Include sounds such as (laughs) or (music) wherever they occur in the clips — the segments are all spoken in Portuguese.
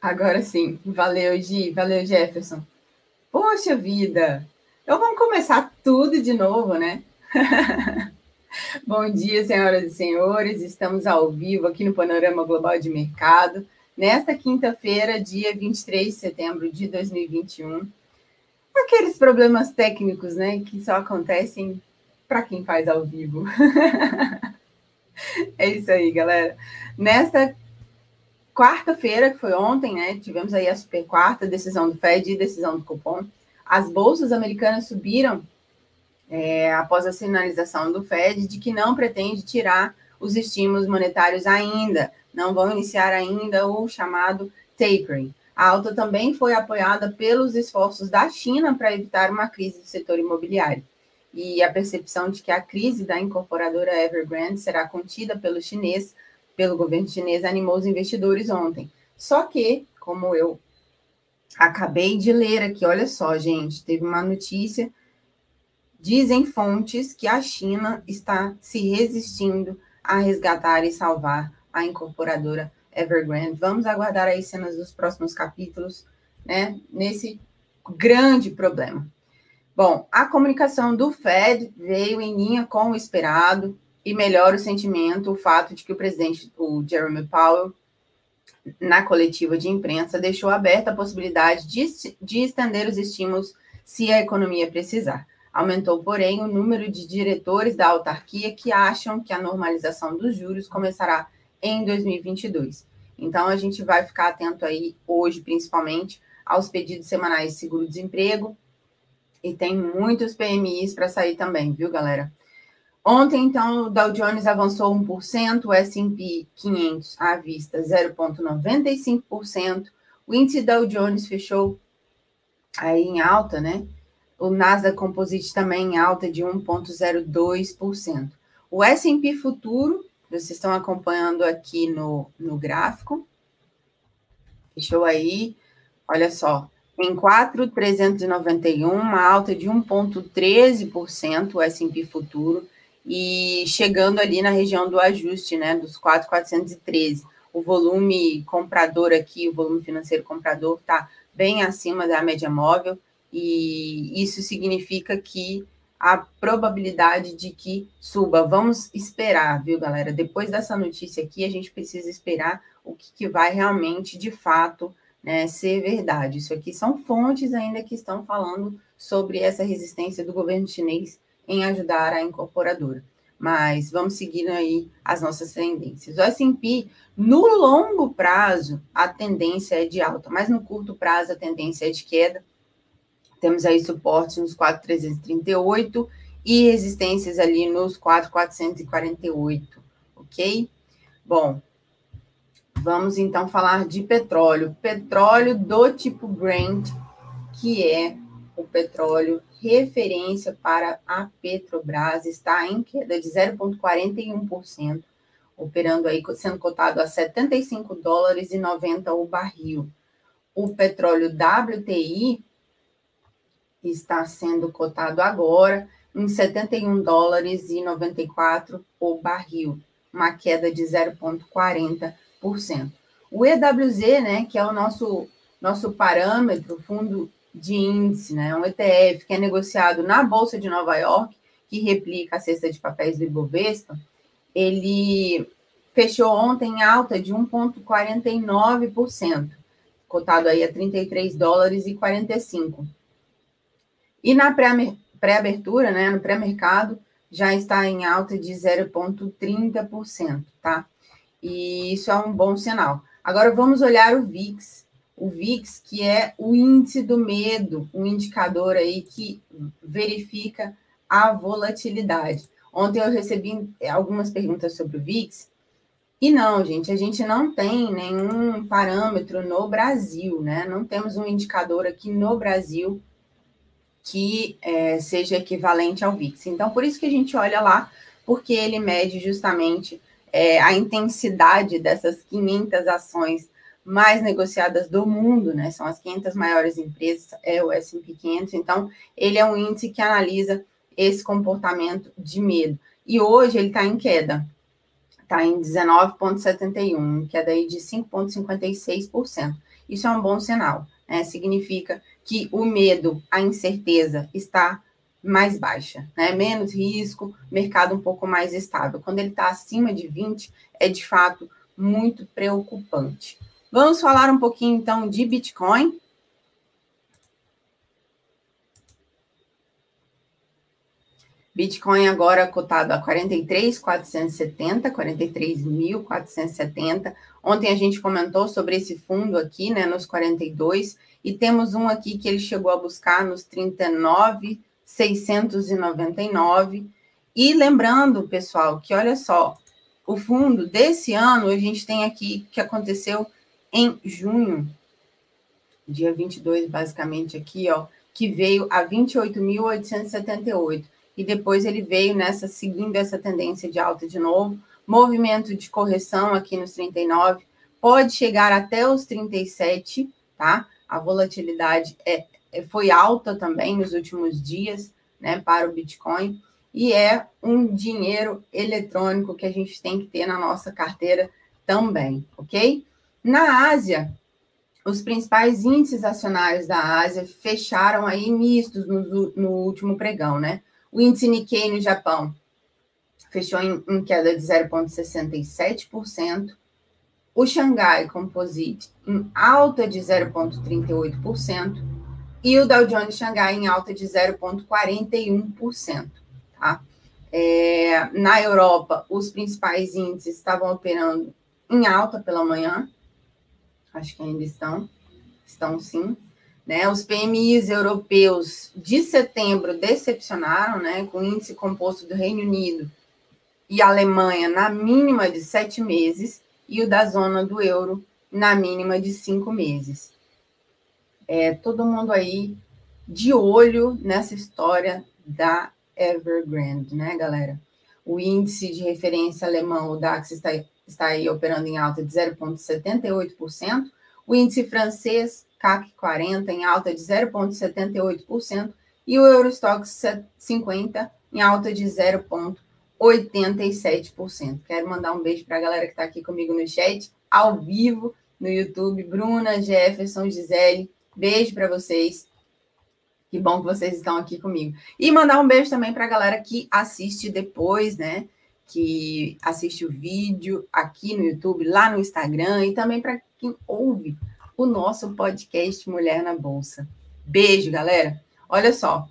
Agora sim. Valeu, Gi. Valeu, Jefferson. Poxa vida! Então vamos começar tudo de novo, né? (laughs) Bom dia, senhoras e senhores. Estamos ao vivo aqui no Panorama Global de Mercado, nesta quinta-feira, dia 23 de setembro de 2021. Aqueles problemas técnicos, né, que só acontecem para quem faz ao vivo. (laughs) é isso aí, galera. Nesta quarta-feira, que foi ontem, né? Tivemos aí a super quarta, decisão do Fed e decisão do cupom. As bolsas americanas subiram é, após a sinalização do Fed de que não pretende tirar os estímulos monetários ainda, não vão iniciar ainda o chamado tapering. A alta também foi apoiada pelos esforços da China para evitar uma crise do setor imobiliário. E a percepção de que a crise da incorporadora Evergrande será contida pelo chinês pelo governo chinês animou os investidores ontem. Só que, como eu acabei de ler aqui, olha só, gente, teve uma notícia. Dizem fontes que a China está se resistindo a resgatar e salvar a incorporadora Evergrande. Vamos aguardar aí cenas dos próximos capítulos, né? Nesse grande problema. Bom, a comunicação do Fed veio em linha com o esperado e melhora o sentimento o fato de que o presidente, o Jeremy Powell, na coletiva de imprensa, deixou aberta a possibilidade de, de estender os estímulos se a economia precisar. Aumentou, porém, o número de diretores da autarquia que acham que a normalização dos juros começará em 2022. Então, a gente vai ficar atento aí, hoje, principalmente, aos pedidos semanais de seguro-desemprego. E tem muitos PMIs para sair também, viu, galera? Ontem, então, o Dow Jones avançou 1%, o S&P 500 à vista 0,95%, o índice Dow Jones fechou aí em alta, né? O Nasdaq Composite também em alta de 1,02%. O S&P Futuro, vocês estão acompanhando aqui no, no gráfico, fechou aí, olha só, em 4,391, uma alta de 1,13% o S&P Futuro, e chegando ali na região do ajuste, né, dos 4,413. O volume comprador aqui, o volume financeiro comprador está bem acima da média móvel, e isso significa que a probabilidade de que suba. Vamos esperar, viu, galera? Depois dessa notícia aqui, a gente precisa esperar o que, que vai realmente, de fato, né, ser verdade. Isso aqui são fontes ainda que estão falando sobre essa resistência do governo chinês em ajudar a incorporadora. Mas vamos seguindo aí as nossas tendências. O S&P, no longo prazo, a tendência é de alta, mas no curto prazo a tendência é de queda. Temos aí suportes nos 4,338 e resistências ali nos 4,448, ok? Bom, vamos então falar de petróleo. Petróleo do tipo Brent, que é o petróleo referência para a Petrobras está em queda de 0,41%, operando aí, sendo cotado a 75 dólares e 90 o barril. O petróleo WTI está sendo cotado agora em 71 dólares e 94 o barril, uma queda de 0,40%. O EWZ, né, que é o nosso nosso parâmetro, fundo de índice, né? Um ETF que é negociado na Bolsa de Nova York, que replica a cesta de papéis do Ibovespa, ele fechou ontem em alta de 1,49%, cotado aí a 33 dólares e 45. E na pré-abertura, né, no pré-mercado, já está em alta de 0,30%, tá? E isso é um bom sinal. Agora vamos olhar o VIX, o VIX, que é o índice do medo, um indicador aí que verifica a volatilidade. Ontem eu recebi algumas perguntas sobre o VIX, e não, gente, a gente não tem nenhum parâmetro no Brasil, né? Não temos um indicador aqui no Brasil que é, seja equivalente ao VIX. Então, por isso que a gente olha lá, porque ele mede justamente é, a intensidade dessas 500 ações mais negociadas do mundo, né? São as 500 maiores empresas, é o S&P 500. Então, ele é um índice que analisa esse comportamento de medo. E hoje ele está em queda. está em 19,71, que é daí de 5,56%. Isso é um bom sinal, né? Significa que o medo, a incerteza está mais baixa, né? Menos risco, mercado um pouco mais estável. Quando ele está acima de 20, é de fato muito preocupante. Vamos falar um pouquinho então de Bitcoin. Bitcoin agora cotado a 43.470, 43.470. Ontem a gente comentou sobre esse fundo aqui, né, nos 42, e temos um aqui que ele chegou a buscar nos 39.699. E lembrando, pessoal, que olha só, o fundo desse ano a gente tem aqui que aconteceu em junho, dia 22, basicamente aqui, ó, que veio a 28.878 e depois ele veio nessa seguindo essa tendência de alta de novo, movimento de correção aqui nos 39, pode chegar até os 37, tá? A volatilidade é, é, foi alta também nos últimos dias, né, para o Bitcoin, e é um dinheiro eletrônico que a gente tem que ter na nossa carteira também, ok? Na Ásia, os principais índices acionários da Ásia fecharam aí mistos no, no último pregão, né? O índice Nikkei no Japão fechou em, em queda de 0,67%. O Xangai Composite em alta de 0,38%. E o Dow Jones Xangai em alta de 0,41%. Tá? É, na Europa, os principais índices estavam operando em alta pela manhã. Acho que ainda estão. Estão sim. Né? Os PMIs europeus de setembro decepcionaram, né? com o índice composto do Reino Unido e Alemanha na mínima de sete meses e o da zona do euro na mínima de cinco meses. É, todo mundo aí de olho nessa história da Evergrande, né, galera? O índice de referência alemão, o DAX, está, está aí operando em alta de 0,78%. O índice francês CAC 40 em alta de 0,78% e o Eurostox 50 em alta de 0,87%. Quero mandar um beijo para a galera que está aqui comigo no chat, ao vivo, no YouTube. Bruna, Jefferson, Gisele, beijo para vocês. Que bom que vocês estão aqui comigo. E mandar um beijo também para a galera que assiste depois, né? Que assiste o vídeo aqui no YouTube, lá no Instagram, e também para quem ouve o nosso podcast Mulher na Bolsa. Beijo, galera. Olha só.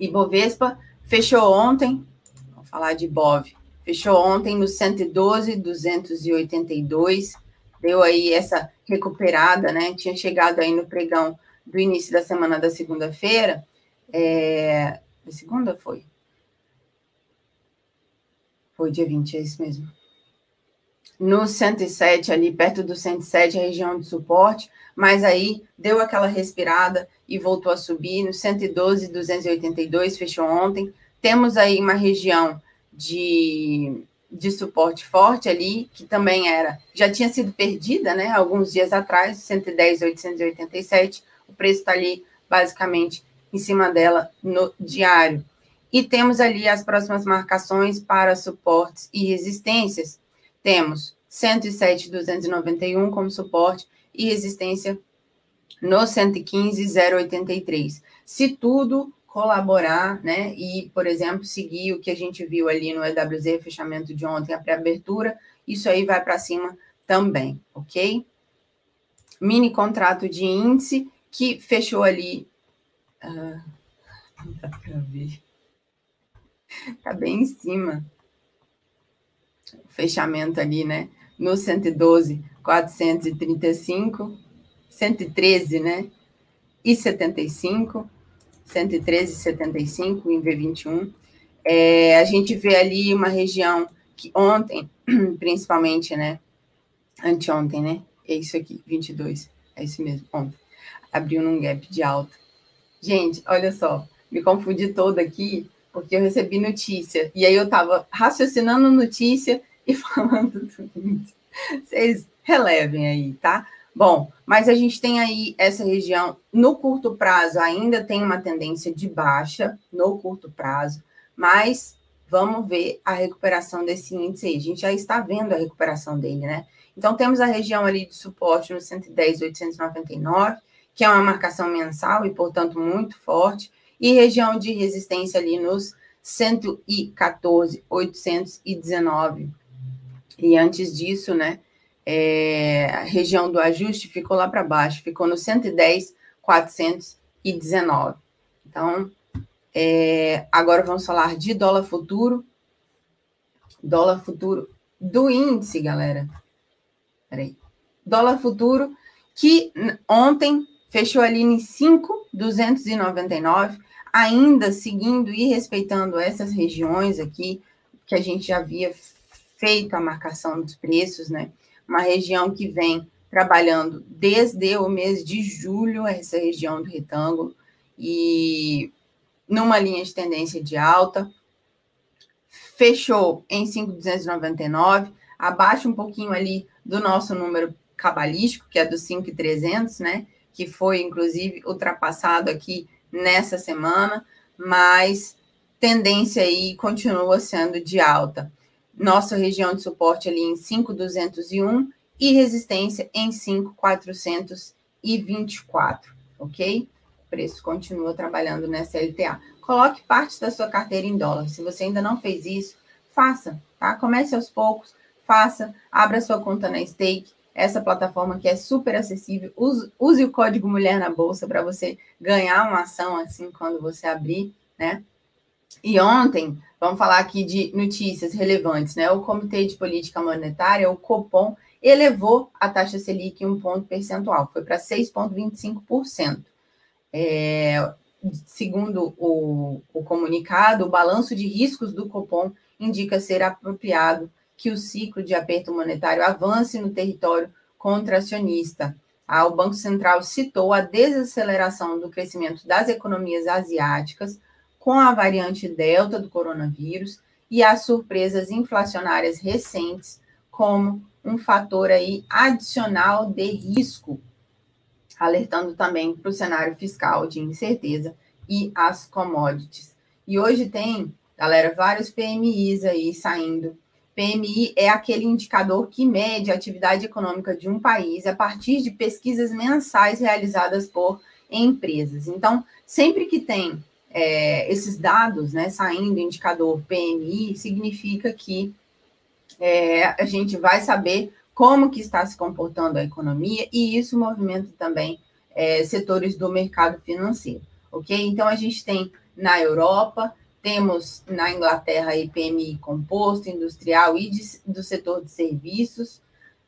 Ibovespa fechou ontem, vamos falar de Ibov, fechou ontem no 112,282, deu aí essa recuperada, né? Tinha chegado aí no pregão do início da semana da segunda-feira. É... Da segunda foi? Foi dia 20, é isso mesmo no 107, ali perto do 107, a região de suporte, mas aí deu aquela respirada e voltou a subir. No 112, 282, fechou ontem. Temos aí uma região de, de suporte forte ali, que também era, já tinha sido perdida, né, alguns dias atrás, 110, 887. O preço está ali, basicamente, em cima dela no diário. E temos ali as próximas marcações para suportes e resistências temos 107,291 como suporte e resistência no 115,083. Se tudo colaborar, né, e, por exemplo, seguir o que a gente viu ali no EWZ, fechamento de ontem, a pré-abertura, isso aí vai para cima também, ok? Mini contrato de índice que fechou ali. Uh, não dá para ver. Tá bem em cima fechamento ali, né? No 112, 435, 113, né? E 75, 113 e 75 em V21. É, a gente vê ali uma região que ontem, (clears throat) principalmente, né? Anteontem, né? É isso aqui, 22. É isso mesmo, ontem. Abriu num gap de alta. Gente, olha só, me confundi toda aqui, porque eu recebi notícia. E aí eu estava raciocinando notícia (laughs) e falando tudo isso. Vocês relevem aí, tá? Bom, mas a gente tem aí essa região no curto prazo ainda tem uma tendência de baixa no curto prazo, mas vamos ver a recuperação desse índice aí. A gente já está vendo a recuperação dele, né? Então, temos a região ali de suporte no 110,899, que é uma marcação mensal e, portanto, muito forte, e região de resistência ali nos 114,819. E antes disso, né, é, a região do ajuste ficou lá para baixo, ficou no 110,419. Então, é, agora vamos falar de dólar futuro. Dólar futuro do índice, galera. Peraí. Dólar futuro que ontem fechou ali em 5,299, ainda seguindo e respeitando essas regiões aqui, que a gente já havia feito a marcação dos preços, né? Uma região que vem trabalhando desde o mês de julho, essa região do retângulo, e numa linha de tendência de alta. Fechou em 5,299, abaixo um pouquinho ali do nosso número cabalístico, que é do 5,300, né? Que foi, inclusive, ultrapassado aqui nessa semana, mas tendência aí continua sendo de alta. Nossa região de suporte ali em 5,201 e resistência em 5,424, ok? preço continua trabalhando nessa LTA. Coloque parte da sua carteira em dólar. Se você ainda não fez isso, faça, tá? Comece aos poucos, faça, abra sua conta na Stake, essa plataforma que é super acessível. Use, use o código Mulher na Bolsa para você ganhar uma ação assim quando você abrir, né? E ontem, vamos falar aqui de notícias relevantes, né? O Comitê de Política Monetária, o Copom, elevou a taxa Selic em um ponto percentual, foi para 6,25%. É, segundo o, o comunicado, o balanço de riscos do Copom indica ser apropriado que o ciclo de aperto monetário avance no território contracionista. Ah, o Banco Central citou a desaceleração do crescimento das economias asiáticas com a variante Delta do coronavírus e as surpresas inflacionárias recentes como um fator aí adicional de risco alertando também para o cenário fiscal de incerteza e as commodities. E hoje tem, galera, vários PMIs aí saindo. PMI é aquele indicador que mede a atividade econômica de um país a partir de pesquisas mensais realizadas por empresas. Então, sempre que tem é, esses dados, né, saindo indicador PMI, significa que é, a gente vai saber como que está se comportando a economia, e isso movimenta também é, setores do mercado financeiro, ok? Então, a gente tem na Europa, temos na Inglaterra IPMI composto, industrial e de, do setor de serviços.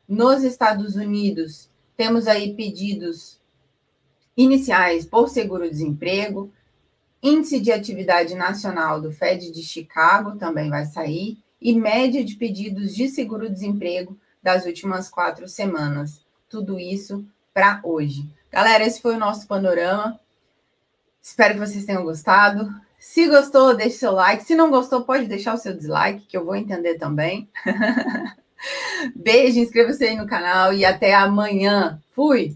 Nos Estados Unidos, temos aí pedidos iniciais por seguro-desemprego, índice de atividade nacional do Fed de Chicago também vai sair, e média de pedidos de seguro-desemprego das últimas quatro semanas. Tudo isso para hoje. Galera, esse foi o nosso panorama. Espero que vocês tenham gostado. Se gostou, deixe seu like. Se não gostou, pode deixar o seu dislike, que eu vou entender também. (laughs) Beijo, inscreva-se aí no canal e até amanhã. Fui!